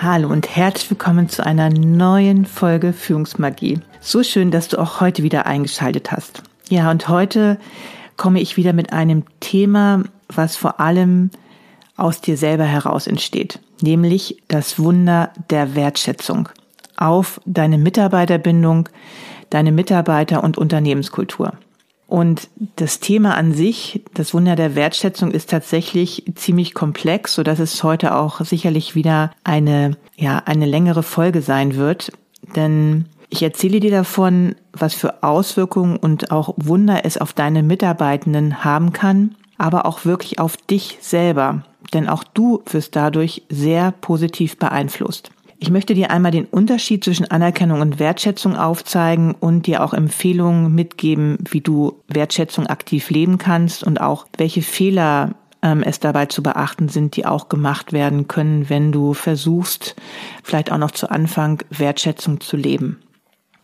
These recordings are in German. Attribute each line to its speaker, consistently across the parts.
Speaker 1: Hallo und herzlich willkommen zu einer neuen Folge Führungsmagie. So schön, dass du auch heute wieder eingeschaltet hast. Ja, und heute komme ich wieder mit einem Thema, was vor allem aus dir selber heraus entsteht, nämlich das Wunder der Wertschätzung auf deine Mitarbeiterbindung, deine Mitarbeiter- und Unternehmenskultur. Und das Thema an sich, das Wunder der Wertschätzung, ist tatsächlich ziemlich komplex, so dass es heute auch sicherlich wieder eine, ja, eine längere Folge sein wird. Denn ich erzähle dir davon, was für Auswirkungen und auch Wunder es auf deine Mitarbeitenden haben kann, aber auch wirklich auf dich selber. Denn auch du wirst dadurch sehr positiv beeinflusst. Ich möchte dir einmal den Unterschied zwischen Anerkennung und Wertschätzung aufzeigen und dir auch Empfehlungen mitgeben, wie du Wertschätzung aktiv leben kannst und auch welche Fehler ähm, es dabei zu beachten sind, die auch gemacht werden können, wenn du versuchst, vielleicht auch noch zu Anfang Wertschätzung zu leben.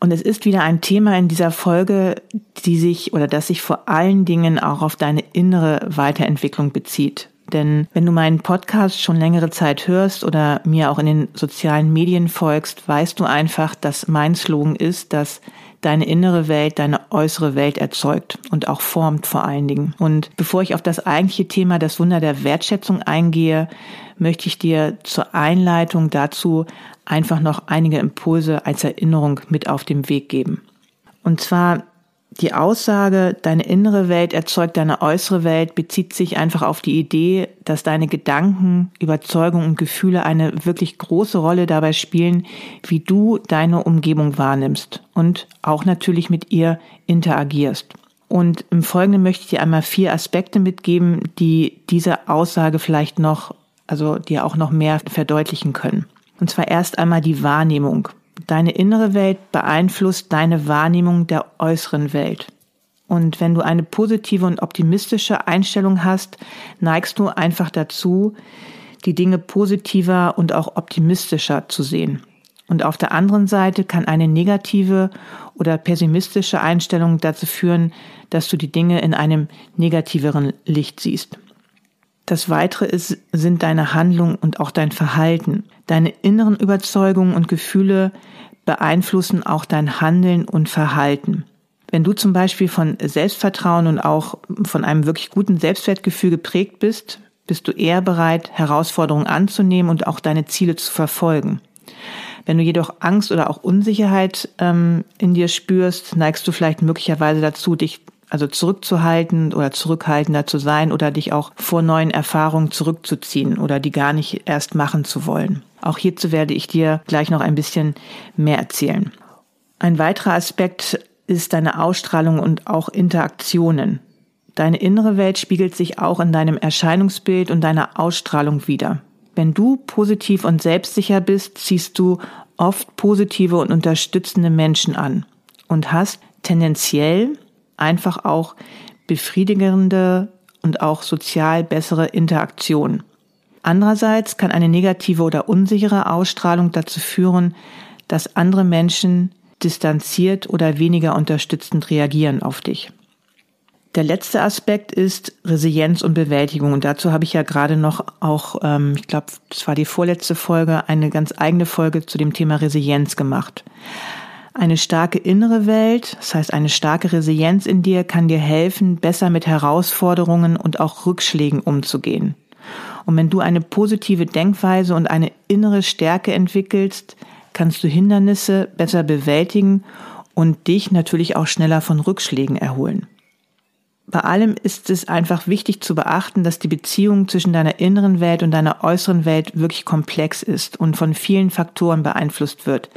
Speaker 1: Und es ist wieder ein Thema in dieser Folge, die sich oder das sich vor allen Dingen auch auf deine innere Weiterentwicklung bezieht. Denn wenn du meinen Podcast schon längere Zeit hörst oder mir auch in den sozialen Medien folgst, weißt du einfach, dass mein Slogan ist, dass deine innere Welt deine äußere Welt erzeugt und auch formt vor allen Dingen. Und bevor ich auf das eigentliche Thema, das Wunder der Wertschätzung eingehe, möchte ich dir zur Einleitung dazu einfach noch einige Impulse als Erinnerung mit auf den Weg geben. Und zwar die Aussage, deine innere Welt erzeugt deine äußere Welt, bezieht sich einfach auf die Idee, dass deine Gedanken, Überzeugungen und Gefühle eine wirklich große Rolle dabei spielen, wie du deine Umgebung wahrnimmst und auch natürlich mit ihr interagierst. Und im Folgenden möchte ich dir einmal vier Aspekte mitgeben, die diese Aussage vielleicht noch, also dir auch noch mehr verdeutlichen können. Und zwar erst einmal die Wahrnehmung. Deine innere Welt beeinflusst deine Wahrnehmung der äußeren Welt. Und wenn du eine positive und optimistische Einstellung hast, neigst du einfach dazu, die Dinge positiver und auch optimistischer zu sehen. Und auf der anderen Seite kann eine negative oder pessimistische Einstellung dazu führen, dass du die Dinge in einem negativeren Licht siehst. Das Weitere ist, sind deine Handlungen und auch dein Verhalten. Deine inneren Überzeugungen und Gefühle beeinflussen auch dein Handeln und Verhalten. Wenn du zum Beispiel von Selbstvertrauen und auch von einem wirklich guten Selbstwertgefühl geprägt bist, bist du eher bereit, Herausforderungen anzunehmen und auch deine Ziele zu verfolgen. Wenn du jedoch Angst oder auch Unsicherheit ähm, in dir spürst, neigst du vielleicht möglicherweise dazu, dich also zurückzuhalten oder zurückhaltender zu sein oder dich auch vor neuen Erfahrungen zurückzuziehen oder die gar nicht erst machen zu wollen. Auch hierzu werde ich dir gleich noch ein bisschen mehr erzählen. Ein weiterer Aspekt ist deine Ausstrahlung und auch Interaktionen. Deine innere Welt spiegelt sich auch in deinem Erscheinungsbild und deiner Ausstrahlung wider. Wenn du positiv und selbstsicher bist, ziehst du oft positive und unterstützende Menschen an und hast tendenziell einfach auch befriedigende und auch sozial bessere Interaktion. Andererseits kann eine negative oder unsichere Ausstrahlung dazu führen, dass andere Menschen distanziert oder weniger unterstützend reagieren auf dich. Der letzte Aspekt ist Resilienz und Bewältigung. Und dazu habe ich ja gerade noch auch, ähm, ich glaube, das war die vorletzte Folge, eine ganz eigene Folge zu dem Thema Resilienz gemacht. Eine starke innere Welt, das heißt eine starke Resilienz in dir, kann dir helfen, besser mit Herausforderungen und auch Rückschlägen umzugehen. Und wenn du eine positive Denkweise und eine innere Stärke entwickelst, kannst du Hindernisse besser bewältigen und dich natürlich auch schneller von Rückschlägen erholen. Bei allem ist es einfach wichtig zu beachten, dass die Beziehung zwischen deiner inneren Welt und deiner äußeren Welt wirklich komplex ist und von vielen Faktoren beeinflusst wird,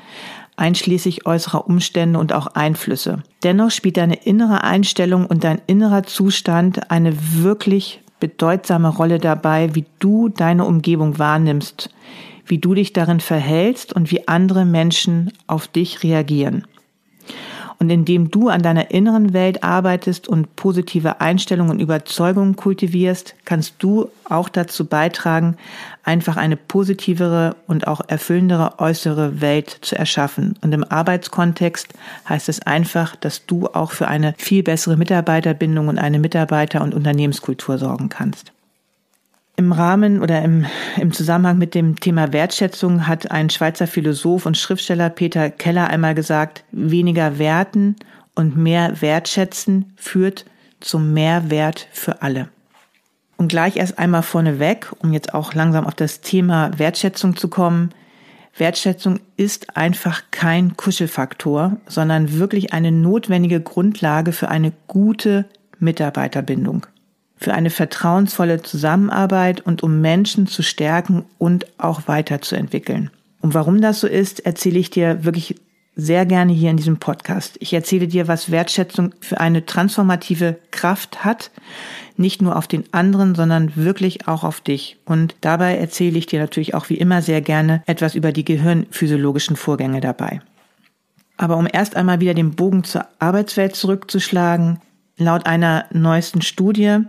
Speaker 1: einschließlich äußerer Umstände und auch Einflüsse. Dennoch spielt deine innere Einstellung und dein innerer Zustand eine wirklich bedeutsame Rolle dabei, wie du deine Umgebung wahrnimmst, wie du dich darin verhältst und wie andere Menschen auf dich reagieren. Und indem du an deiner inneren Welt arbeitest und positive Einstellungen und Überzeugungen kultivierst, kannst du auch dazu beitragen, einfach eine positivere und auch erfüllendere äußere Welt zu erschaffen. Und im Arbeitskontext heißt es einfach, dass du auch für eine viel bessere Mitarbeiterbindung und eine Mitarbeiter- und Unternehmenskultur sorgen kannst. Im Rahmen oder im, im Zusammenhang mit dem Thema Wertschätzung hat ein Schweizer Philosoph und Schriftsteller Peter Keller einmal gesagt, weniger werten und mehr wertschätzen führt zum Mehrwert für alle. Und gleich erst einmal vorneweg, um jetzt auch langsam auf das Thema Wertschätzung zu kommen. Wertschätzung ist einfach kein Kuschelfaktor, sondern wirklich eine notwendige Grundlage für eine gute Mitarbeiterbindung für eine vertrauensvolle Zusammenarbeit und um Menschen zu stärken und auch weiterzuentwickeln. Und warum das so ist, erzähle ich dir wirklich sehr gerne hier in diesem Podcast. Ich erzähle dir, was Wertschätzung für eine transformative Kraft hat, nicht nur auf den anderen, sondern wirklich auch auf dich. Und dabei erzähle ich dir natürlich auch wie immer sehr gerne etwas über die gehirnphysiologischen Vorgänge dabei. Aber um erst einmal wieder den Bogen zur Arbeitswelt zurückzuschlagen, laut einer neuesten Studie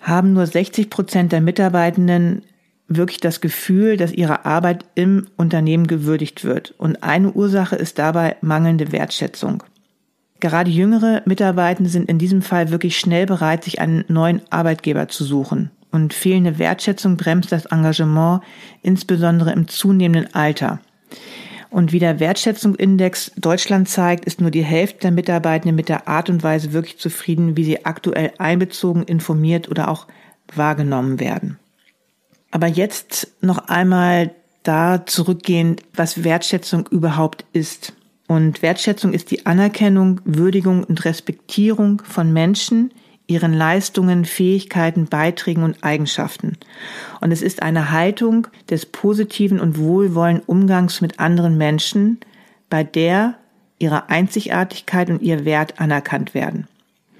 Speaker 1: haben nur 60 Prozent der Mitarbeitenden wirklich das Gefühl, dass ihre Arbeit im Unternehmen gewürdigt wird. Und eine Ursache ist dabei mangelnde Wertschätzung. Gerade jüngere Mitarbeitende sind in diesem Fall wirklich schnell bereit, sich einen neuen Arbeitgeber zu suchen. Und fehlende Wertschätzung bremst das Engagement, insbesondere im zunehmenden Alter. Und wie der Wertschätzungsindex Deutschland zeigt, ist nur die Hälfte der Mitarbeitenden mit der Art und Weise wirklich zufrieden, wie sie aktuell einbezogen, informiert oder auch wahrgenommen werden. Aber jetzt noch einmal da zurückgehend, was Wertschätzung überhaupt ist. Und Wertschätzung ist die Anerkennung, Würdigung und Respektierung von Menschen, ihren Leistungen, Fähigkeiten, Beiträgen und Eigenschaften. Und es ist eine Haltung des positiven und wohlwollenden Umgangs mit anderen Menschen, bei der ihre Einzigartigkeit und ihr Wert anerkannt werden.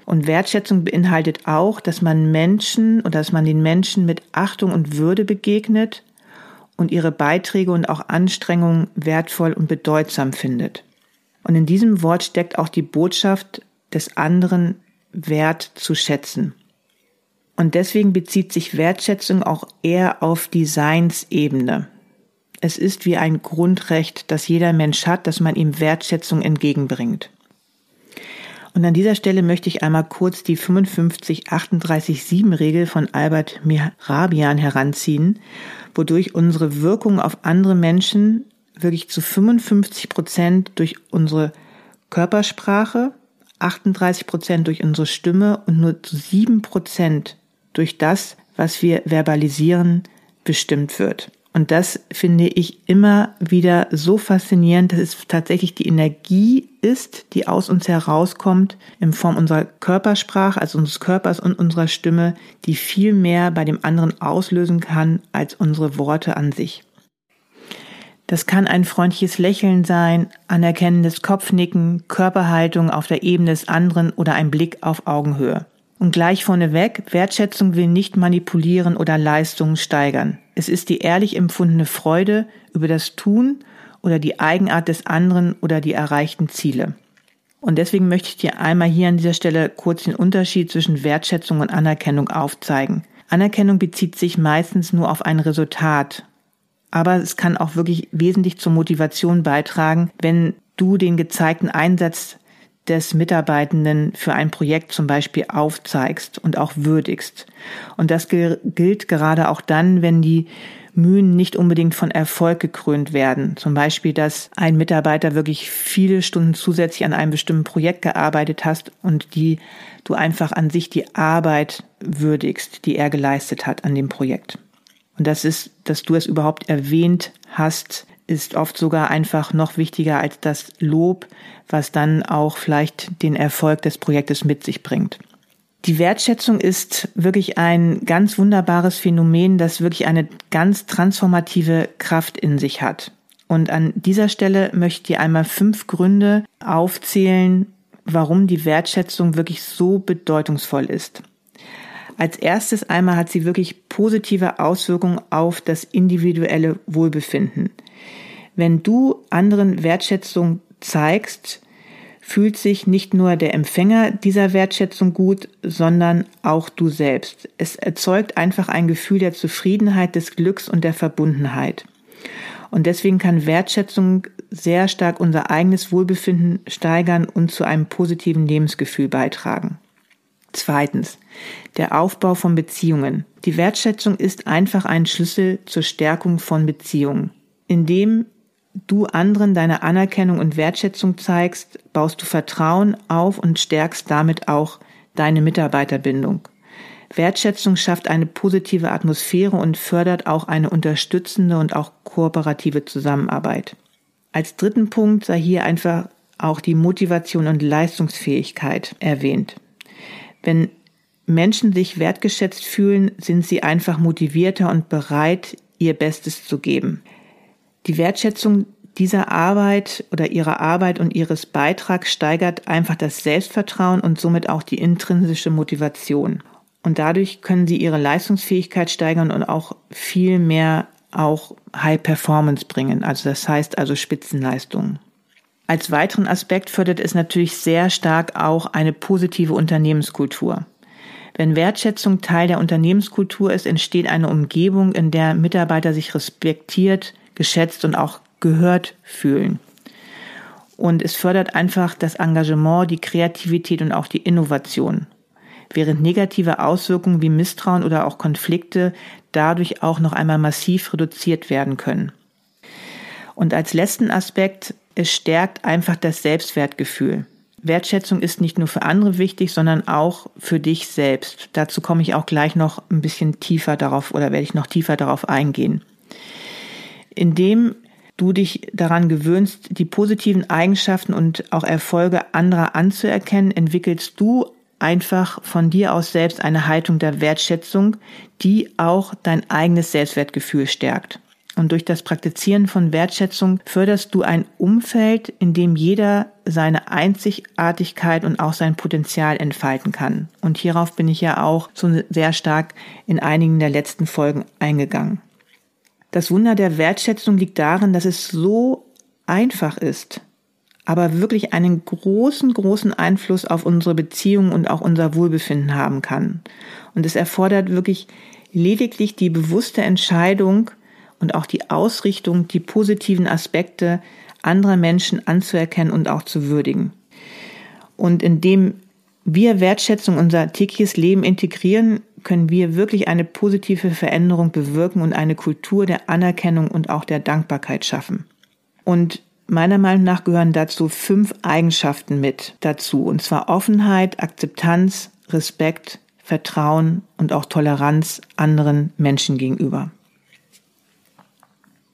Speaker 1: Und Wertschätzung beinhaltet auch, dass man Menschen oder dass man den Menschen mit Achtung und Würde begegnet und ihre Beiträge und auch Anstrengungen wertvoll und bedeutsam findet. Und in diesem Wort steckt auch die Botschaft des anderen wert zu schätzen. Und deswegen bezieht sich Wertschätzung auch eher auf die Seinsebene. Es ist wie ein Grundrecht, das jeder Mensch hat, dass man ihm Wertschätzung entgegenbringt. Und an dieser Stelle möchte ich einmal kurz die 55-38-7-Regel von Albert Mehrabian heranziehen, wodurch unsere Wirkung auf andere Menschen wirklich zu 55 Prozent durch unsere Körpersprache, 38 Prozent durch unsere Stimme und nur zu 7 Prozent durch das, was wir verbalisieren, bestimmt wird. Und das finde ich immer wieder so faszinierend, dass es tatsächlich die Energie ist, die aus uns herauskommt in Form unserer Körpersprache, also unseres Körpers und unserer Stimme, die viel mehr bei dem anderen auslösen kann als unsere Worte an sich. Das kann ein freundliches Lächeln sein, anerkennendes Kopfnicken, Körperhaltung auf der Ebene des anderen oder ein Blick auf Augenhöhe. Und gleich vorneweg, Wertschätzung will nicht manipulieren oder Leistungen steigern. Es ist die ehrlich empfundene Freude über das Tun oder die Eigenart des anderen oder die erreichten Ziele. Und deswegen möchte ich dir einmal hier an dieser Stelle kurz den Unterschied zwischen Wertschätzung und Anerkennung aufzeigen. Anerkennung bezieht sich meistens nur auf ein Resultat aber es kann auch wirklich wesentlich zur Motivation beitragen, wenn du den gezeigten Einsatz des Mitarbeitenden für ein Projekt zum Beispiel aufzeigst und auch würdigst. Und das gilt gerade auch dann, wenn die Mühen nicht unbedingt von Erfolg gekrönt werden. Zum Beispiel, dass ein Mitarbeiter wirklich viele Stunden zusätzlich an einem bestimmten Projekt gearbeitet hast und die du einfach an sich die Arbeit würdigst, die er geleistet hat an dem Projekt. Und das ist, dass du es überhaupt erwähnt hast ist oft sogar einfach noch wichtiger als das Lob, was dann auch vielleicht den Erfolg des Projektes mit sich bringt. Die Wertschätzung ist wirklich ein ganz wunderbares Phänomen, das wirklich eine ganz transformative Kraft in sich hat. Und an dieser Stelle möchte ich einmal fünf Gründe aufzählen, warum die Wertschätzung wirklich so bedeutungsvoll ist. Als erstes einmal hat sie wirklich positive Auswirkungen auf das individuelle Wohlbefinden. Wenn du anderen Wertschätzung zeigst, fühlt sich nicht nur der Empfänger dieser Wertschätzung gut, sondern auch du selbst. Es erzeugt einfach ein Gefühl der Zufriedenheit, des Glücks und der Verbundenheit. Und deswegen kann Wertschätzung sehr stark unser eigenes Wohlbefinden steigern und zu einem positiven Lebensgefühl beitragen. Zweitens, der Aufbau von Beziehungen. Die Wertschätzung ist einfach ein Schlüssel zur Stärkung von Beziehungen. Indem du anderen deine Anerkennung und Wertschätzung zeigst, baust du Vertrauen auf und stärkst damit auch deine Mitarbeiterbindung. Wertschätzung schafft eine positive Atmosphäre und fördert auch eine unterstützende und auch kooperative Zusammenarbeit. Als dritten Punkt sei hier einfach auch die Motivation und Leistungsfähigkeit erwähnt. Wenn Menschen sich wertgeschätzt fühlen, sind sie einfach motivierter und bereit, ihr Bestes zu geben. Die Wertschätzung dieser Arbeit oder ihrer Arbeit und ihres Beitrags steigert einfach das Selbstvertrauen und somit auch die intrinsische Motivation. Und dadurch können sie ihre Leistungsfähigkeit steigern und auch viel mehr auch High Performance bringen. Also das heißt also Spitzenleistungen. Als weiteren Aspekt fördert es natürlich sehr stark auch eine positive Unternehmenskultur. Wenn Wertschätzung Teil der Unternehmenskultur ist, entsteht eine Umgebung, in der Mitarbeiter sich respektiert, geschätzt und auch gehört fühlen. Und es fördert einfach das Engagement, die Kreativität und auch die Innovation. Während negative Auswirkungen wie Misstrauen oder auch Konflikte dadurch auch noch einmal massiv reduziert werden können. Und als letzten Aspekt, es stärkt einfach das Selbstwertgefühl. Wertschätzung ist nicht nur für andere wichtig, sondern auch für dich selbst. Dazu komme ich auch gleich noch ein bisschen tiefer darauf oder werde ich noch tiefer darauf eingehen indem du dich daran gewöhnst, die positiven Eigenschaften und auch Erfolge anderer anzuerkennen, entwickelst du einfach von dir aus selbst eine Haltung der Wertschätzung, die auch dein eigenes Selbstwertgefühl stärkt. Und durch das Praktizieren von Wertschätzung förderst du ein Umfeld, in dem jeder seine Einzigartigkeit und auch sein Potenzial entfalten kann. Und hierauf bin ich ja auch so sehr stark in einigen der letzten Folgen eingegangen. Das Wunder der Wertschätzung liegt darin, dass es so einfach ist, aber wirklich einen großen, großen Einfluss auf unsere Beziehungen und auch unser Wohlbefinden haben kann. Und es erfordert wirklich lediglich die bewusste Entscheidung und auch die Ausrichtung, die positiven Aspekte anderer Menschen anzuerkennen und auch zu würdigen. Und indem wir Wertschätzung unser tägliches Leben integrieren, können wir wirklich eine positive Veränderung bewirken und eine Kultur der Anerkennung und auch der Dankbarkeit schaffen. Und meiner Meinung nach gehören dazu fünf Eigenschaften mit dazu, und zwar Offenheit, Akzeptanz, Respekt, Vertrauen und auch Toleranz anderen Menschen gegenüber.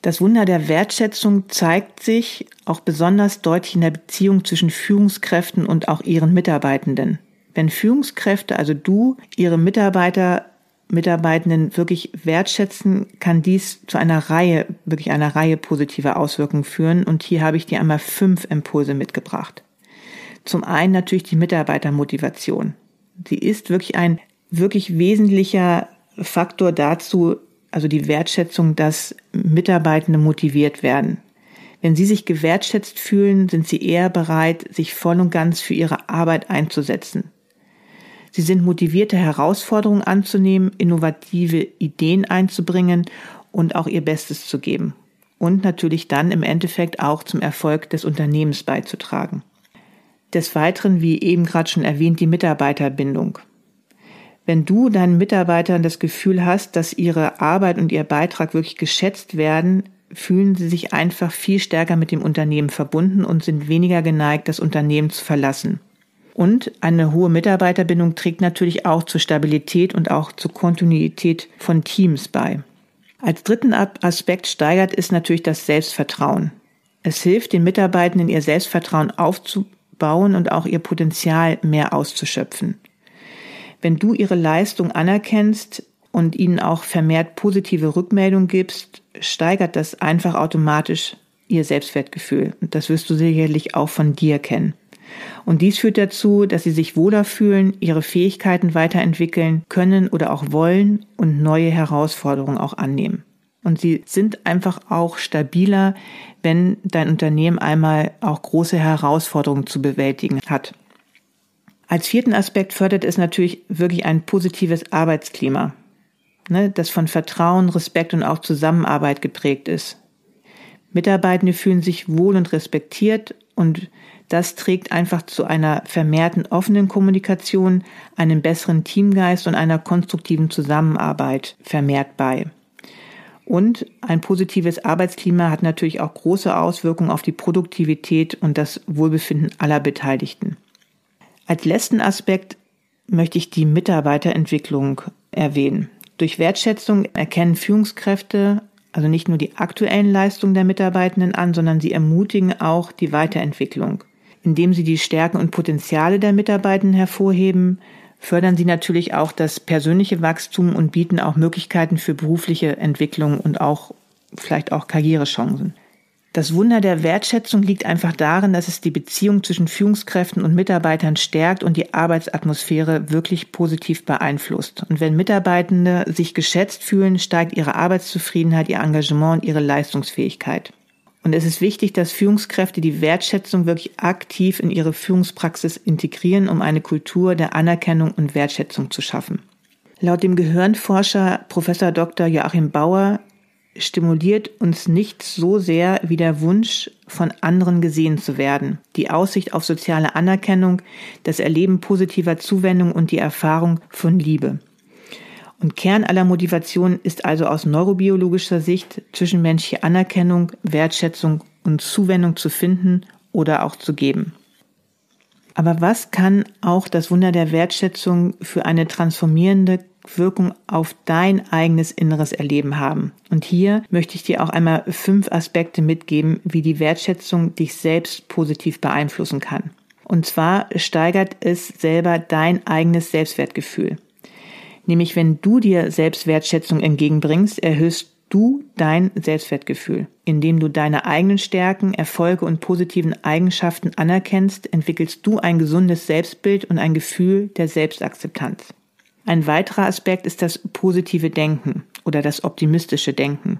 Speaker 1: Das Wunder der Wertschätzung zeigt sich auch besonders deutlich in der Beziehung zwischen Führungskräften und auch ihren Mitarbeitenden. Wenn Führungskräfte, also du, ihre Mitarbeiter, Mitarbeitenden wirklich wertschätzen, kann dies zu einer Reihe, wirklich einer Reihe positiver Auswirkungen führen. Und hier habe ich dir einmal fünf Impulse mitgebracht. Zum einen natürlich die Mitarbeitermotivation. Sie ist wirklich ein wirklich wesentlicher Faktor dazu, also die Wertschätzung, dass Mitarbeitende motiviert werden. Wenn sie sich gewertschätzt fühlen, sind sie eher bereit, sich voll und ganz für ihre Arbeit einzusetzen. Sie sind motivierte, Herausforderungen anzunehmen, innovative Ideen einzubringen und auch ihr Bestes zu geben. Und natürlich dann im Endeffekt auch zum Erfolg des Unternehmens beizutragen. Des Weiteren, wie eben gerade schon erwähnt, die Mitarbeiterbindung. Wenn du deinen Mitarbeitern das Gefühl hast, dass ihre Arbeit und ihr Beitrag wirklich geschätzt werden, fühlen sie sich einfach viel stärker mit dem Unternehmen verbunden und sind weniger geneigt, das Unternehmen zu verlassen. Und eine hohe Mitarbeiterbindung trägt natürlich auch zur Stabilität und auch zur Kontinuität von Teams bei. Als dritten Aspekt steigert ist natürlich das Selbstvertrauen. Es hilft den Mitarbeitenden, ihr Selbstvertrauen aufzubauen und auch ihr Potenzial mehr auszuschöpfen. Wenn du ihre Leistung anerkennst und ihnen auch vermehrt positive Rückmeldung gibst, steigert das einfach automatisch ihr Selbstwertgefühl. Und das wirst du sicherlich auch von dir kennen. Und dies führt dazu, dass sie sich wohler fühlen, ihre Fähigkeiten weiterentwickeln können oder auch wollen und neue Herausforderungen auch annehmen. Und sie sind einfach auch stabiler, wenn dein Unternehmen einmal auch große Herausforderungen zu bewältigen hat. Als vierten Aspekt fördert es natürlich wirklich ein positives Arbeitsklima, ne, das von Vertrauen, Respekt und auch Zusammenarbeit geprägt ist. Mitarbeitende fühlen sich wohl und respektiert und das trägt einfach zu einer vermehrten offenen Kommunikation, einem besseren Teamgeist und einer konstruktiven Zusammenarbeit vermehrt bei. Und ein positives Arbeitsklima hat natürlich auch große Auswirkungen auf die Produktivität und das Wohlbefinden aller Beteiligten. Als letzten Aspekt möchte ich die Mitarbeiterentwicklung erwähnen. Durch Wertschätzung erkennen Führungskräfte also nicht nur die aktuellen Leistungen der Mitarbeitenden an, sondern sie ermutigen auch die Weiterentwicklung. Indem sie die Stärken und Potenziale der Mitarbeitenden hervorheben, fördern sie natürlich auch das persönliche Wachstum und bieten auch Möglichkeiten für berufliche Entwicklung und auch vielleicht auch Karrierechancen. Das Wunder der Wertschätzung liegt einfach darin, dass es die Beziehung zwischen Führungskräften und Mitarbeitern stärkt und die Arbeitsatmosphäre wirklich positiv beeinflusst. Und wenn Mitarbeitende sich geschätzt fühlen, steigt ihre Arbeitszufriedenheit, ihr Engagement und ihre Leistungsfähigkeit. Und es ist wichtig, dass Führungskräfte die Wertschätzung wirklich aktiv in ihre Führungspraxis integrieren, um eine Kultur der Anerkennung und Wertschätzung zu schaffen. Laut dem Gehirnforscher Professor Dr. Joachim Bauer stimuliert uns nicht so sehr wie der Wunsch, von anderen gesehen zu werden, die Aussicht auf soziale Anerkennung, das Erleben positiver Zuwendung und die Erfahrung von Liebe. Und Kern aller Motivation ist also aus neurobiologischer Sicht zwischenmenschliche Anerkennung, Wertschätzung und Zuwendung zu finden oder auch zu geben. Aber was kann auch das Wunder der Wertschätzung für eine transformierende Wirkung auf dein eigenes inneres Erleben haben. Und hier möchte ich dir auch einmal fünf Aspekte mitgeben, wie die Wertschätzung dich selbst positiv beeinflussen kann. Und zwar steigert es selber dein eigenes Selbstwertgefühl. Nämlich wenn du dir Selbstwertschätzung entgegenbringst, erhöhst du dein Selbstwertgefühl. Indem du deine eigenen Stärken, Erfolge und positiven Eigenschaften anerkennst, entwickelst du ein gesundes Selbstbild und ein Gefühl der Selbstakzeptanz. Ein weiterer Aspekt ist das positive Denken oder das optimistische Denken.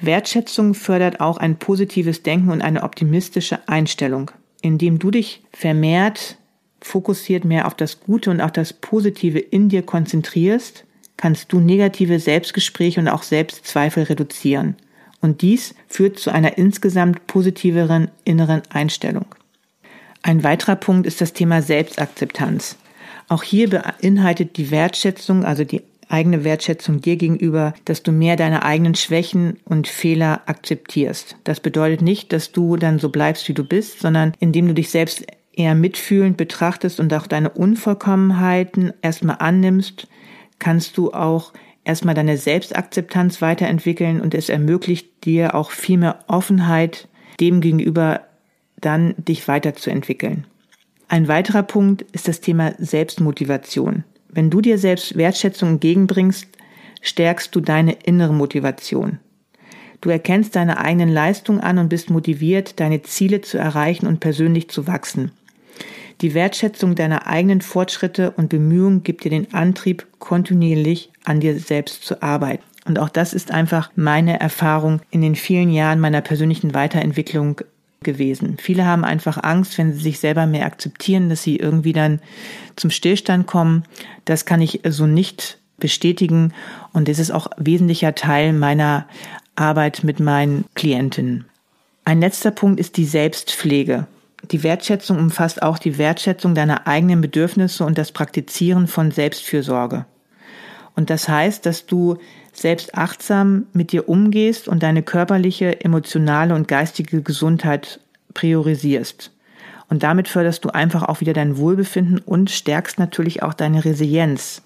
Speaker 1: Wertschätzung fördert auch ein positives Denken und eine optimistische Einstellung, indem du dich vermehrt fokussiert mehr auf das Gute und auch das Positive in dir konzentrierst, kannst du negative Selbstgespräche und auch Selbstzweifel reduzieren. Und dies führt zu einer insgesamt positiveren inneren Einstellung. Ein weiterer Punkt ist das Thema Selbstakzeptanz. Auch hier beinhaltet die Wertschätzung, also die eigene Wertschätzung dir gegenüber, dass du mehr deine eigenen Schwächen und Fehler akzeptierst. Das bedeutet nicht, dass du dann so bleibst, wie du bist, sondern indem du dich selbst eher mitfühlend betrachtest und auch deine Unvollkommenheiten erstmal annimmst, kannst du auch erstmal deine Selbstakzeptanz weiterentwickeln und es ermöglicht dir auch viel mehr Offenheit dem gegenüber dann dich weiterzuentwickeln. Ein weiterer Punkt ist das Thema Selbstmotivation. Wenn du dir selbst Wertschätzung entgegenbringst, stärkst du deine innere Motivation. Du erkennst deine eigenen Leistungen an und bist motiviert, deine Ziele zu erreichen und persönlich zu wachsen. Die Wertschätzung deiner eigenen Fortschritte und Bemühungen gibt dir den Antrieb, kontinuierlich an dir selbst zu arbeiten. Und auch das ist einfach meine Erfahrung in den vielen Jahren meiner persönlichen Weiterentwicklung gewesen. Viele haben einfach Angst, wenn sie sich selber mehr akzeptieren, dass sie irgendwie dann zum Stillstand kommen. Das kann ich so nicht bestätigen und es ist auch wesentlicher Teil meiner Arbeit mit meinen Klientinnen. Ein letzter Punkt ist die Selbstpflege. Die Wertschätzung umfasst auch die Wertschätzung deiner eigenen Bedürfnisse und das Praktizieren von Selbstfürsorge. Und das heißt, dass du selbst achtsam mit dir umgehst und deine körperliche, emotionale und geistige Gesundheit priorisierst. Und damit förderst du einfach auch wieder dein Wohlbefinden und stärkst natürlich auch deine Resilienz,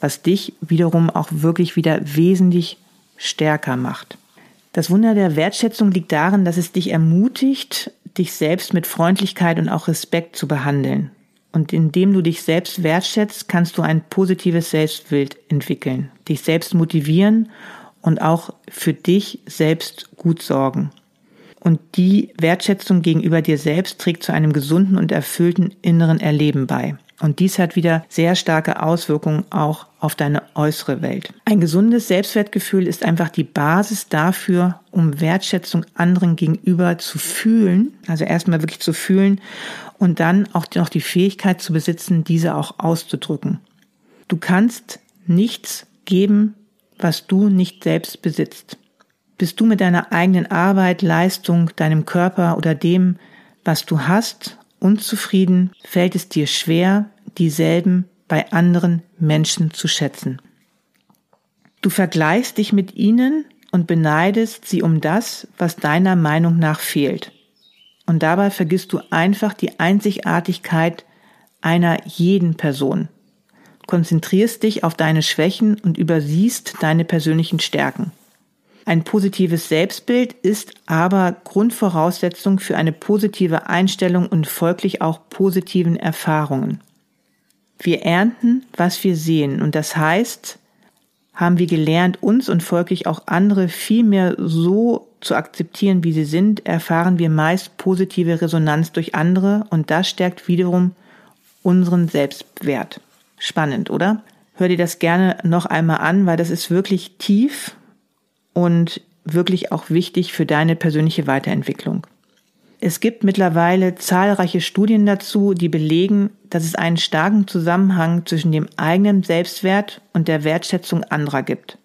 Speaker 1: was dich wiederum auch wirklich wieder wesentlich stärker macht. Das Wunder der Wertschätzung liegt darin, dass es dich ermutigt, dich selbst mit Freundlichkeit und auch Respekt zu behandeln. Und indem du dich selbst wertschätzt, kannst du ein positives Selbstbild entwickeln, dich selbst motivieren und auch für dich selbst gut sorgen. Und die Wertschätzung gegenüber dir selbst trägt zu einem gesunden und erfüllten inneren Erleben bei. Und dies hat wieder sehr starke Auswirkungen auch auf deine äußere Welt. Ein gesundes Selbstwertgefühl ist einfach die Basis dafür, um Wertschätzung anderen gegenüber zu fühlen, also erstmal wirklich zu fühlen und dann auch noch die Fähigkeit zu besitzen, diese auch auszudrücken. Du kannst nichts geben, was du nicht selbst besitzt. Bist du mit deiner eigenen Arbeit, Leistung, deinem Körper oder dem, was du hast, unzufrieden, fällt es dir schwer, dieselben bei anderen Menschen zu schätzen. Du vergleichst dich mit ihnen und beneidest sie um das, was deiner Meinung nach fehlt. Und dabei vergisst du einfach die Einzigartigkeit einer jeden Person. Konzentrierst dich auf deine Schwächen und übersiehst deine persönlichen Stärken. Ein positives Selbstbild ist aber Grundvoraussetzung für eine positive Einstellung und folglich auch positiven Erfahrungen. Wir ernten, was wir sehen, und das heißt, haben wir gelernt, uns und folglich auch andere viel mehr so zu akzeptieren, wie sie sind, erfahren wir meist positive Resonanz durch andere und das stärkt wiederum unseren Selbstwert. Spannend, oder? Hör dir das gerne noch einmal an, weil das ist wirklich tief und wirklich auch wichtig für deine persönliche Weiterentwicklung. Es gibt mittlerweile zahlreiche Studien dazu, die belegen, dass es einen starken Zusammenhang zwischen dem eigenen Selbstwert und der Wertschätzung anderer gibt.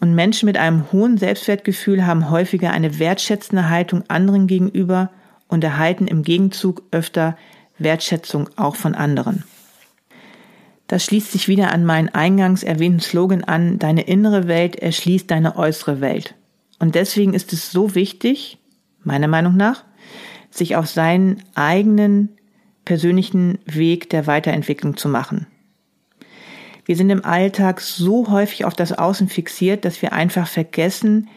Speaker 1: Und Menschen mit einem hohen Selbstwertgefühl haben häufiger eine wertschätzende Haltung anderen gegenüber und erhalten im Gegenzug öfter Wertschätzung auch von anderen. Das schließt sich wieder an meinen eingangs erwähnten Slogan an, deine innere Welt erschließt deine äußere Welt. Und deswegen ist es so wichtig, meiner Meinung nach, sich auf seinen eigenen persönlichen Weg der Weiterentwicklung zu machen. Wir sind im Alltag so häufig auf das Außen fixiert, dass wir einfach vergessen,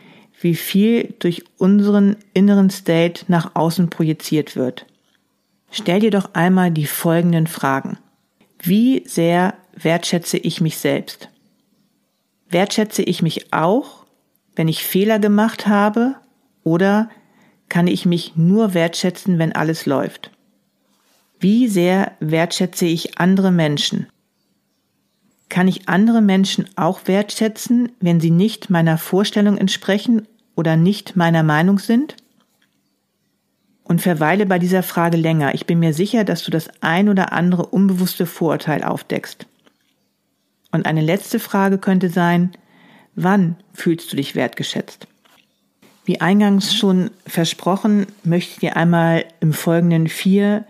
Speaker 1: wie viel durch unseren inneren State nach außen projiziert wird. Stell dir doch einmal die folgenden Fragen. Wie sehr wertschätze ich mich selbst? Wertschätze ich mich auch, wenn ich Fehler gemacht habe oder kann ich mich nur wertschätzen, wenn alles läuft? Wie sehr wertschätze ich andere Menschen? Kann ich andere Menschen auch wertschätzen, wenn sie nicht meiner Vorstellung entsprechen oder nicht meiner Meinung sind? Und verweile bei dieser Frage länger. Ich bin mir sicher, dass du das ein oder andere unbewusste Vorurteil aufdeckst. Und eine letzte Frage könnte sein, wann fühlst du dich wertgeschätzt? Wie eingangs schon versprochen, möchte ich dir einmal im Folgenden vier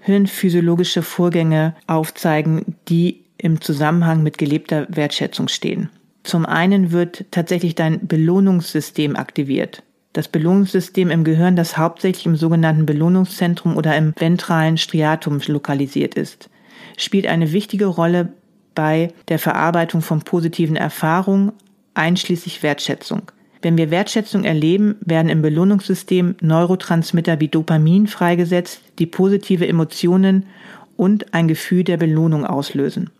Speaker 1: hirnphysiologische Vorgänge aufzeigen, die im Zusammenhang mit gelebter Wertschätzung stehen. Zum einen wird tatsächlich dein Belohnungssystem aktiviert. Das Belohnungssystem im Gehirn, das hauptsächlich im sogenannten Belohnungszentrum oder im ventralen Striatum lokalisiert ist, spielt eine wichtige Rolle bei der Verarbeitung von positiven Erfahrungen, einschließlich Wertschätzung. Wenn wir Wertschätzung erleben, werden im Belohnungssystem Neurotransmitter wie Dopamin freigesetzt, die positive Emotionen und ein Gefühl der Belohnung auslösen.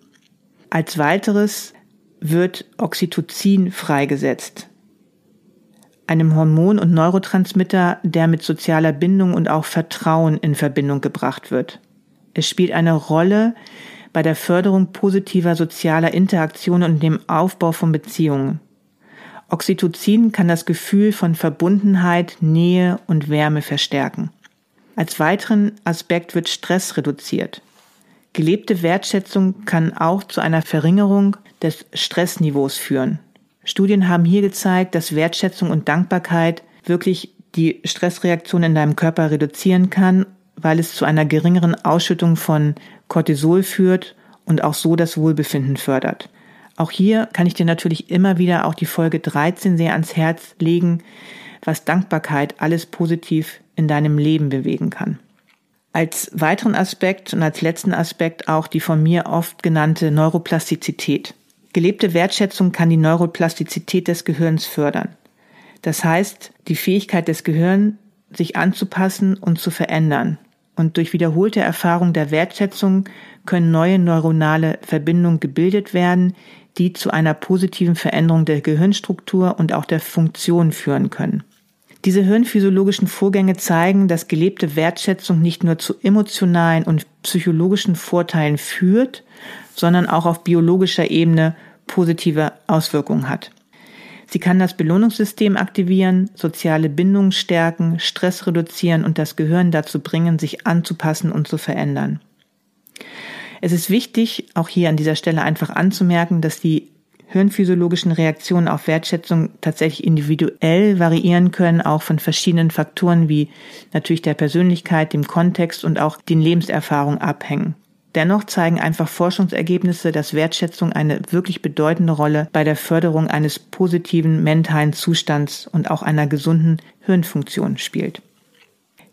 Speaker 1: Als weiteres wird Oxytocin freigesetzt, einem Hormon und Neurotransmitter, der mit sozialer Bindung und auch Vertrauen in Verbindung gebracht wird. Es spielt eine Rolle bei der Förderung positiver sozialer Interaktionen und dem Aufbau von Beziehungen. Oxytocin kann das Gefühl von Verbundenheit, Nähe und Wärme verstärken. Als weiteren Aspekt wird Stress reduziert. Gelebte Wertschätzung kann auch zu einer Verringerung des Stressniveaus führen. Studien haben hier gezeigt, dass Wertschätzung und Dankbarkeit wirklich die Stressreaktion in deinem Körper reduzieren kann, weil es zu einer geringeren Ausschüttung von Cortisol führt und auch so das Wohlbefinden fördert. Auch hier kann ich dir natürlich immer wieder auch die Folge 13 sehr ans Herz legen, was Dankbarkeit alles positiv in deinem Leben bewegen kann. Als weiteren Aspekt und als letzten Aspekt auch die von mir oft genannte Neuroplastizität. Gelebte Wertschätzung kann die Neuroplastizität des Gehirns fördern. Das heißt, die Fähigkeit des Gehirns, sich anzupassen und zu verändern. Und durch wiederholte Erfahrung der Wertschätzung können neue neuronale Verbindungen gebildet werden, die zu einer positiven Veränderung der Gehirnstruktur und auch der Funktion führen können. Diese hirnphysiologischen Vorgänge zeigen, dass gelebte Wertschätzung nicht nur zu emotionalen und psychologischen Vorteilen führt, sondern auch auf biologischer Ebene positive Auswirkungen hat. Sie kann das Belohnungssystem aktivieren, soziale Bindungen stärken, Stress reduzieren und das Gehirn dazu bringen, sich anzupassen und zu verändern. Es ist wichtig, auch hier an dieser Stelle einfach anzumerken, dass die hirnphysiologischen Reaktionen auf Wertschätzung tatsächlich individuell variieren können, auch von verschiedenen Faktoren wie natürlich der Persönlichkeit, dem Kontext und auch den Lebenserfahrungen abhängen. Dennoch zeigen einfach Forschungsergebnisse, dass Wertschätzung eine wirklich bedeutende Rolle bei der Förderung eines positiven mentalen Zustands und auch einer gesunden Hirnfunktion spielt.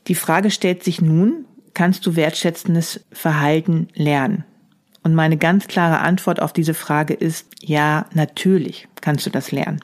Speaker 1: Die Frage stellt sich nun, kannst du wertschätzendes Verhalten lernen? Und meine ganz klare Antwort auf diese Frage ist, ja, natürlich kannst du das lernen.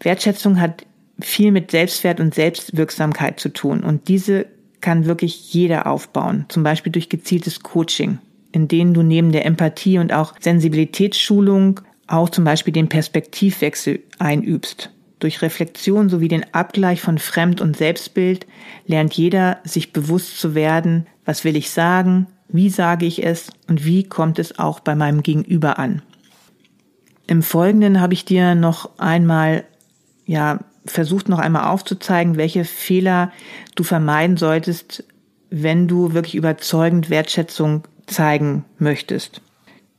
Speaker 1: Wertschätzung hat viel mit Selbstwert und Selbstwirksamkeit zu tun und diese kann wirklich jeder aufbauen, zum Beispiel durch gezieltes Coaching, in denen du neben der Empathie und auch Sensibilitätsschulung auch zum Beispiel den Perspektivwechsel einübst. Durch Reflexion sowie den Abgleich von Fremd- und Selbstbild lernt jeder, sich bewusst zu werden, was will ich sagen, wie sage ich es und wie kommt es auch bei meinem Gegenüber an. Im Folgenden habe ich dir noch einmal, ja, versucht noch einmal aufzuzeigen, welche Fehler du vermeiden solltest, wenn du wirklich überzeugend Wertschätzung zeigen möchtest.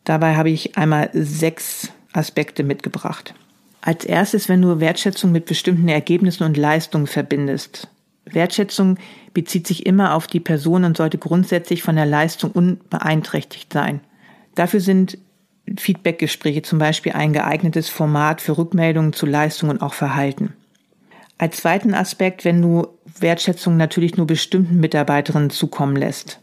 Speaker 1: Dabei habe ich einmal sechs Aspekte mitgebracht. Als erstes, wenn du Wertschätzung mit bestimmten Ergebnissen und Leistungen verbindest. Wertschätzung bezieht sich immer auf die Person und sollte grundsätzlich von der Leistung unbeeinträchtigt sein. Dafür sind Feedbackgespräche zum Beispiel ein geeignetes Format für Rückmeldungen zu Leistung und auch Verhalten. Als zweiten Aspekt, wenn du Wertschätzung natürlich nur bestimmten Mitarbeiterinnen zukommen lässt.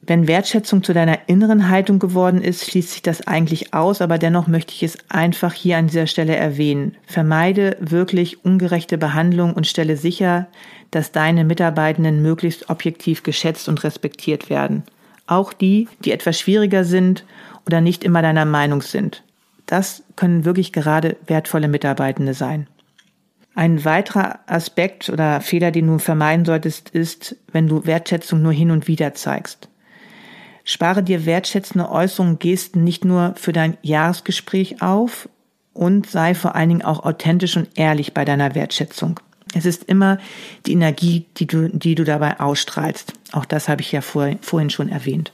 Speaker 1: Wenn Wertschätzung zu deiner inneren Haltung geworden ist, schließt sich das eigentlich aus, aber dennoch möchte ich es einfach hier an dieser Stelle erwähnen. Vermeide wirklich ungerechte Behandlung und stelle sicher, dass deine Mitarbeitenden möglichst objektiv geschätzt und respektiert werden. Auch die, die etwas schwieriger sind oder nicht immer deiner Meinung sind. Das können wirklich gerade wertvolle Mitarbeitende sein. Ein weiterer Aspekt oder Fehler, den du vermeiden solltest, ist, wenn du Wertschätzung nur hin und wieder zeigst. Spare dir wertschätzende Äußerungen, Gesten nicht nur für dein Jahresgespräch auf und sei vor allen Dingen auch authentisch und ehrlich bei deiner Wertschätzung. Es ist immer die Energie, die du, die du dabei ausstrahlst. Auch das habe ich ja vor, vorhin schon erwähnt.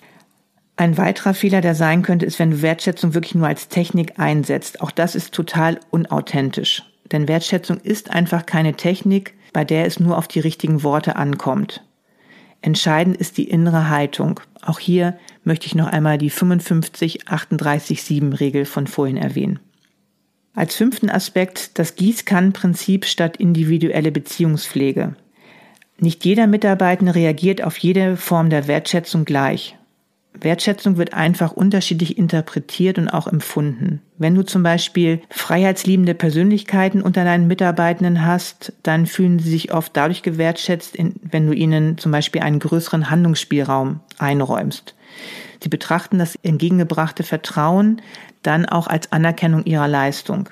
Speaker 1: Ein weiterer Fehler, der sein könnte, ist, wenn du Wertschätzung wirklich nur als Technik einsetzt. Auch das ist total unauthentisch. Denn Wertschätzung ist einfach keine Technik, bei der es nur auf die richtigen Worte ankommt. Entscheidend ist die innere Haltung. Auch hier möchte ich noch einmal die 55-38-7 Regel von vorhin erwähnen. Als fünften Aspekt das Gießkannenprinzip statt individuelle Beziehungspflege. Nicht jeder Mitarbeitende reagiert auf jede Form der Wertschätzung gleich. Wertschätzung wird einfach unterschiedlich interpretiert und auch empfunden. Wenn du zum Beispiel freiheitsliebende Persönlichkeiten unter deinen Mitarbeitenden hast, dann fühlen sie sich oft dadurch gewertschätzt, wenn du ihnen zum Beispiel einen größeren Handlungsspielraum einräumst. Sie betrachten das entgegengebrachte Vertrauen dann auch als Anerkennung ihrer Leistung.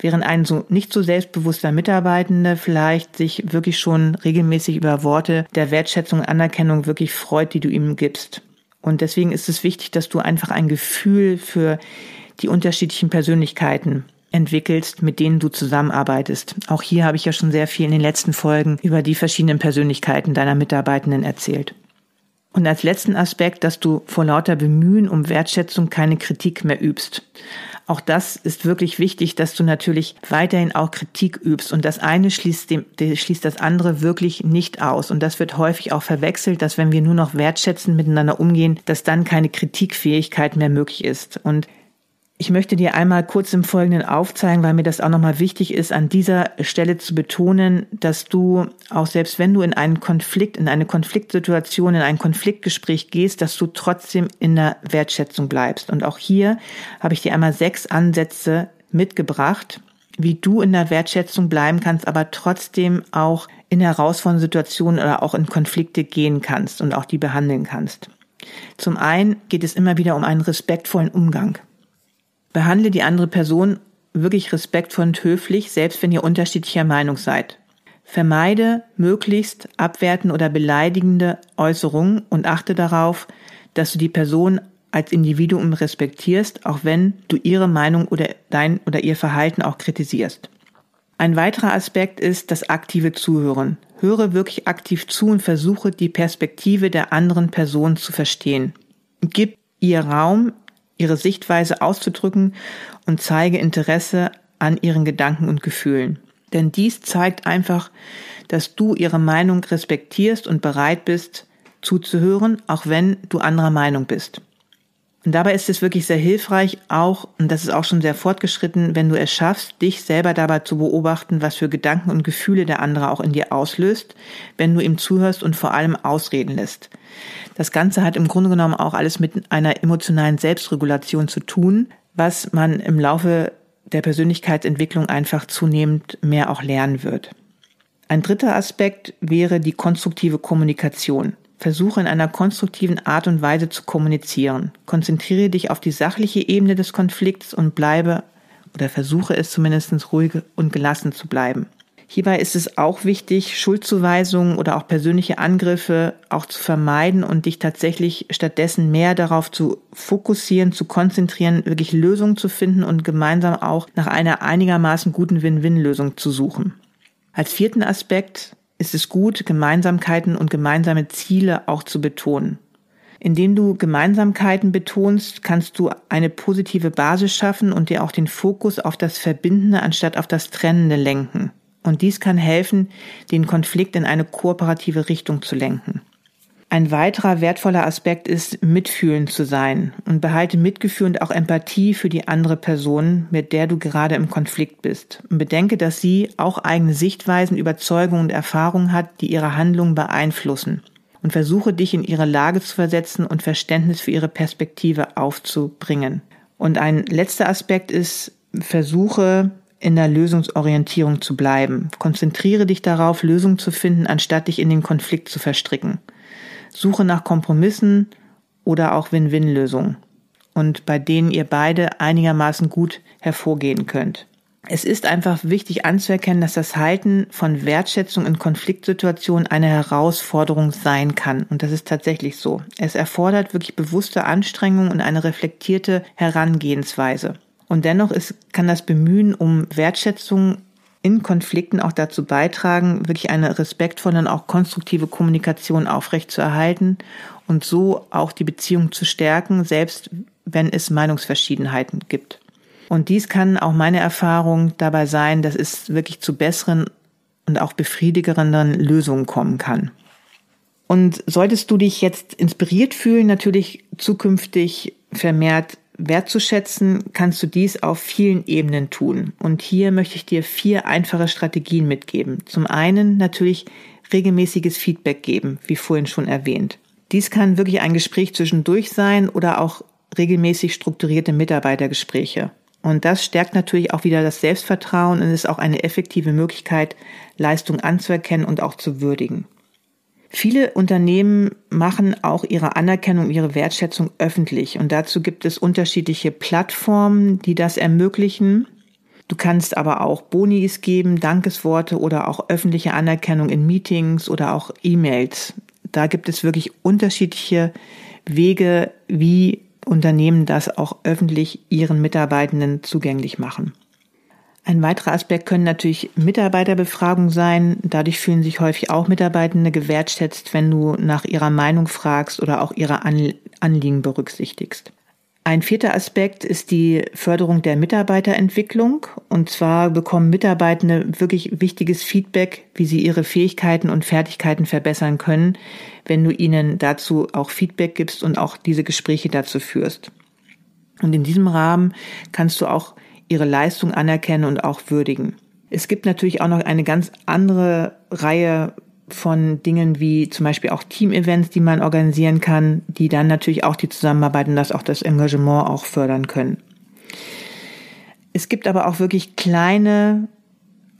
Speaker 1: Während ein so nicht so selbstbewusster Mitarbeitende vielleicht sich wirklich schon regelmäßig über Worte der Wertschätzung und Anerkennung wirklich freut, die du ihm gibst. Und deswegen ist es wichtig, dass du einfach ein Gefühl für die unterschiedlichen Persönlichkeiten entwickelst, mit denen du zusammenarbeitest. Auch hier habe ich ja schon sehr viel in den letzten Folgen über die verschiedenen Persönlichkeiten deiner Mitarbeitenden erzählt. Und als letzten Aspekt, dass du vor lauter Bemühen um Wertschätzung keine Kritik mehr übst. Auch das ist wirklich wichtig, dass du natürlich weiterhin auch Kritik übst. Und das eine schließt, dem, schließt das andere wirklich nicht aus. Und das wird häufig auch verwechselt, dass wenn wir nur noch wertschätzend miteinander umgehen, dass dann keine Kritikfähigkeit mehr möglich ist. Und Ich möchte dir einmal kurz im Folgenden aufzeigen, weil mir das auch nochmal wichtig ist, an dieser Stelle zu betonen, dass du auch selbst wenn du in einen Konflikt, in eine Konfliktsituation, in ein Konfliktgespräch gehst, dass du trotzdem in der Wertschätzung bleibst. Und auch hier habe ich dir einmal sechs Ansätze mitgebracht, wie du in der Wertschätzung bleiben kannst, aber trotzdem auch in herausfordernden Situationen oder auch in Konflikte gehen kannst und auch die behandeln kannst. Zum einen geht es immer wieder um einen respektvollen Umgang. Behandle die andere Person wirklich respektvoll und höflich, selbst wenn ihr unterschiedlicher Meinung seid. Vermeide möglichst abwertende oder beleidigende Äußerungen und achte darauf, dass du die Person als Individuum respektierst, auch wenn du ihre Meinung oder dein oder ihr Verhalten auch kritisierst. Ein weiterer Aspekt ist das aktive Zuhören. Höre wirklich aktiv zu und versuche die Perspektive der anderen Person zu verstehen. Gib ihr Raum, ihre Sichtweise auszudrücken und zeige Interesse an ihren Gedanken und Gefühlen. Denn dies zeigt einfach, dass du ihre Meinung respektierst und bereit bist zuzuhören, auch wenn du anderer Meinung bist. Und dabei ist es wirklich sehr hilfreich, auch, und das ist auch schon sehr fortgeschritten, wenn du es schaffst, dich selber dabei zu beobachten, was für Gedanken und Gefühle der andere auch in dir auslöst, wenn du ihm zuhörst und vor allem ausreden lässt. Das Ganze hat im Grunde genommen auch alles mit einer emotionalen Selbstregulation zu tun, was man im Laufe der Persönlichkeitsentwicklung einfach zunehmend mehr auch lernen wird. Ein dritter Aspekt wäre die konstruktive Kommunikation. Versuche in einer konstruktiven Art und Weise zu kommunizieren. Konzentriere dich auf die sachliche Ebene des Konflikts und bleibe oder versuche es zumindest ruhig und gelassen zu bleiben. Hierbei ist es auch wichtig, Schuldzuweisungen oder auch persönliche Angriffe auch zu vermeiden und dich tatsächlich stattdessen mehr darauf zu fokussieren, zu konzentrieren, wirklich Lösungen zu finden und gemeinsam auch nach einer einigermaßen guten Win-Win-Lösung zu suchen. Als vierten Aspekt ist es gut, Gemeinsamkeiten und gemeinsame Ziele auch zu betonen. Indem du Gemeinsamkeiten betonst, kannst du eine positive Basis schaffen und dir auch den Fokus auf das Verbindende anstatt auf das Trennende lenken. Und dies kann helfen, den Konflikt in eine kooperative Richtung zu lenken. Ein weiterer wertvoller Aspekt ist, mitfühlend zu sein und behalte Mitgefühl und auch Empathie für die andere Person, mit der du gerade im Konflikt bist. Und bedenke, dass sie auch eigene Sichtweisen, Überzeugungen und Erfahrungen hat, die ihre Handlungen beeinflussen. Und versuche dich in ihre Lage zu versetzen und Verständnis für ihre Perspektive aufzubringen. Und ein letzter Aspekt ist, versuche in der Lösungsorientierung zu bleiben. Konzentriere dich darauf, Lösungen zu finden, anstatt dich in den Konflikt zu verstricken. Suche nach Kompromissen oder auch Win-Win-Lösungen und bei denen ihr beide einigermaßen gut hervorgehen könnt. Es ist einfach wichtig anzuerkennen, dass das Halten von Wertschätzung in Konfliktsituationen eine Herausforderung sein kann. Und das ist tatsächlich so. Es erfordert wirklich bewusste Anstrengungen und eine reflektierte Herangehensweise. Und dennoch ist, kann das Bemühen um Wertschätzung in Konflikten auch dazu beitragen, wirklich eine respektvolle und auch konstruktive Kommunikation aufrechtzuerhalten und so auch die Beziehung zu stärken, selbst wenn es Meinungsverschiedenheiten gibt. Und dies kann auch meine Erfahrung dabei sein, dass es wirklich zu besseren und auch befriedigerenden Lösungen kommen kann. Und solltest du dich jetzt inspiriert fühlen, natürlich zukünftig vermehrt wertzuschätzen, kannst du dies auf vielen Ebenen tun. Und hier möchte ich dir vier einfache Strategien mitgeben. Zum einen natürlich regelmäßiges Feedback geben, wie vorhin schon erwähnt. Dies kann wirklich ein Gespräch zwischendurch sein oder auch regelmäßig strukturierte Mitarbeitergespräche. Und das stärkt natürlich auch wieder das Selbstvertrauen und ist auch eine effektive Möglichkeit, Leistung anzuerkennen und auch zu würdigen. Viele Unternehmen machen auch ihre Anerkennung, ihre Wertschätzung öffentlich und dazu gibt es unterschiedliche Plattformen, die das ermöglichen. Du kannst aber auch Bonis geben, Dankesworte oder auch öffentliche Anerkennung in Meetings oder auch E-Mails. Da gibt es wirklich unterschiedliche Wege, wie Unternehmen das auch öffentlich ihren Mitarbeitenden zugänglich machen. Ein weiterer Aspekt können natürlich Mitarbeiterbefragungen sein. Dadurch fühlen sich häufig auch Mitarbeitende gewertschätzt, wenn du nach ihrer Meinung fragst oder auch ihre Anliegen berücksichtigst. Ein vierter Aspekt ist die Förderung der Mitarbeiterentwicklung. Und zwar bekommen Mitarbeitende wirklich wichtiges Feedback, wie sie ihre Fähigkeiten und Fertigkeiten verbessern können, wenn du ihnen dazu auch Feedback gibst und auch diese Gespräche dazu führst. Und in diesem Rahmen kannst du auch ihre Leistung anerkennen und auch würdigen. Es gibt natürlich auch noch eine ganz andere Reihe von Dingen wie zum Beispiel auch Team-Events, die man organisieren kann, die dann natürlich auch die Zusammenarbeit und das auch das Engagement auch fördern können. Es gibt aber auch wirklich kleine,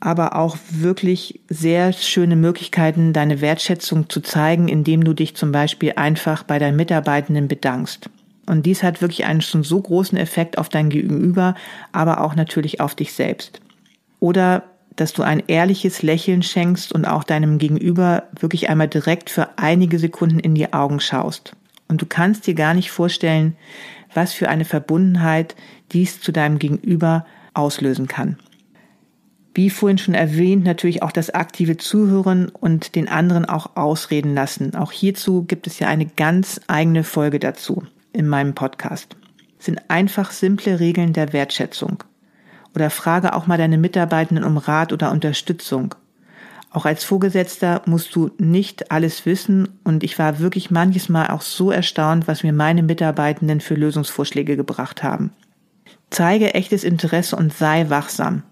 Speaker 1: aber auch wirklich sehr schöne Möglichkeiten, deine Wertschätzung zu zeigen, indem du dich zum Beispiel einfach bei deinen Mitarbeitenden bedankst. Und dies hat wirklich einen schon so großen Effekt auf dein Gegenüber, aber auch natürlich auf dich selbst. Oder dass du ein ehrliches Lächeln schenkst und auch deinem Gegenüber wirklich einmal direkt für einige Sekunden in die Augen schaust. Und du kannst dir gar nicht vorstellen, was für eine Verbundenheit dies zu deinem Gegenüber auslösen kann. Wie vorhin schon erwähnt, natürlich auch das aktive Zuhören und den anderen auch ausreden lassen. Auch hierzu gibt es ja eine ganz eigene Folge dazu in meinem Podcast. Sind einfach simple Regeln der Wertschätzung. Oder frage auch mal deine Mitarbeitenden um Rat oder Unterstützung. Auch als Vorgesetzter musst du nicht alles wissen und ich war wirklich manches Mal auch so erstaunt, was mir meine Mitarbeitenden für Lösungsvorschläge gebracht haben. Zeige echtes Interesse und sei wachsam.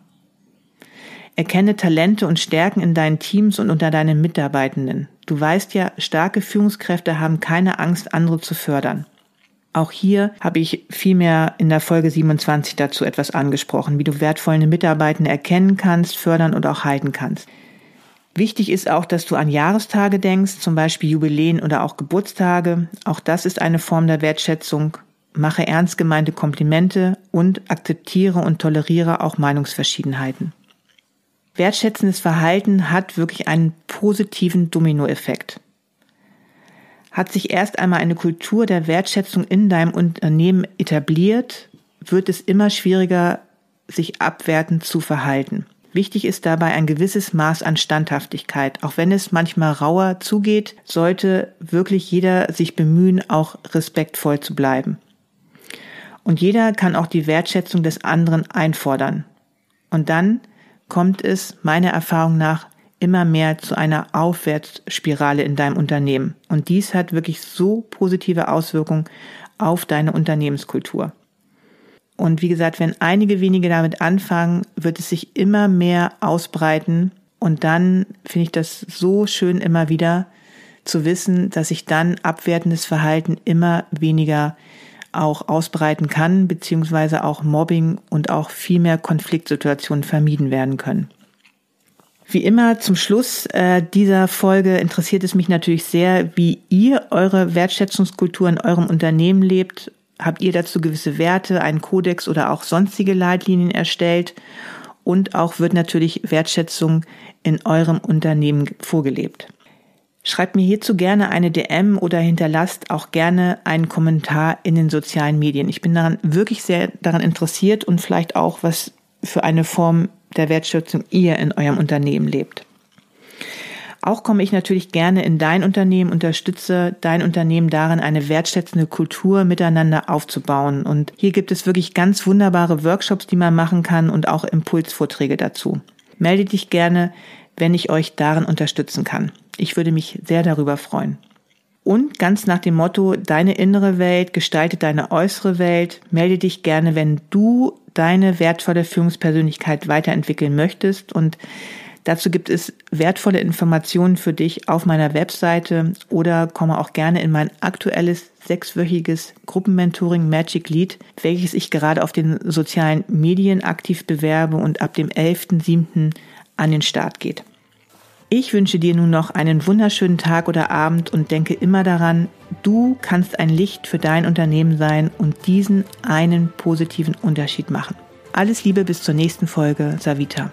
Speaker 1: Erkenne Talente und Stärken in deinen Teams und unter deinen Mitarbeitenden. Du weißt ja, starke Führungskräfte haben keine Angst, andere zu fördern. Auch hier habe ich vielmehr in der Folge 27 dazu etwas angesprochen, wie du wertvolle Mitarbeitende erkennen kannst, fördern und auch halten kannst. Wichtig ist auch, dass du an Jahrestage denkst, zum Beispiel Jubiläen oder auch Geburtstage. Auch das ist eine Form der Wertschätzung. Mache ernst gemeinte Komplimente und akzeptiere und toleriere auch Meinungsverschiedenheiten. Wertschätzendes Verhalten hat wirklich einen positiven Dominoeffekt. Hat sich erst einmal eine Kultur der Wertschätzung in deinem Unternehmen etabliert, wird es immer schwieriger, sich abwertend zu verhalten. Wichtig ist dabei ein gewisses Maß an Standhaftigkeit. Auch wenn es manchmal rauer zugeht, sollte wirklich jeder sich bemühen, auch respektvoll zu bleiben. Und jeder kann auch die Wertschätzung des anderen einfordern. Und dann kommt es meiner Erfahrung nach immer mehr zu einer Aufwärtsspirale in deinem Unternehmen. Und dies hat wirklich so positive Auswirkungen auf deine Unternehmenskultur. Und wie gesagt, wenn einige wenige damit anfangen, wird es sich immer mehr ausbreiten. Und dann finde ich das so schön immer wieder zu wissen, dass sich dann abwertendes Verhalten immer weniger auch ausbreiten kann, beziehungsweise auch Mobbing und auch viel mehr Konfliktsituationen vermieden werden können. Wie immer zum Schluss äh, dieser Folge interessiert es mich natürlich sehr, wie ihr eure Wertschätzungskultur in eurem Unternehmen lebt. Habt ihr dazu gewisse Werte, einen Kodex oder auch sonstige Leitlinien erstellt? Und auch wird natürlich Wertschätzung in eurem Unternehmen vorgelebt. Schreibt mir hierzu gerne eine DM oder hinterlasst auch gerne einen Kommentar in den sozialen Medien. Ich bin daran wirklich sehr daran interessiert und vielleicht auch, was für eine Form der Wertschätzung ihr in eurem Unternehmen lebt. Auch komme ich natürlich gerne in dein Unternehmen, unterstütze dein Unternehmen darin, eine wertschätzende Kultur miteinander aufzubauen. Und hier gibt es wirklich ganz wunderbare Workshops, die man machen kann und auch Impulsvorträge dazu. Melde dich gerne, wenn ich euch darin unterstützen kann. Ich würde mich sehr darüber freuen. Und ganz nach dem Motto, deine innere Welt gestaltet deine äußere Welt, melde dich gerne, wenn du deine wertvolle Führungspersönlichkeit weiterentwickeln möchtest. Und dazu gibt es wertvolle Informationen für dich auf meiner Webseite oder komme auch gerne in mein aktuelles sechswöchiges Gruppenmentoring Magic Lead, welches ich gerade auf den sozialen Medien aktiv bewerbe und ab dem 11.07. an den Start geht. Ich wünsche dir nun noch einen wunderschönen Tag oder Abend und denke immer daran, du kannst ein Licht für dein Unternehmen sein und diesen einen positiven Unterschied machen. Alles Liebe bis zur nächsten Folge, Savita.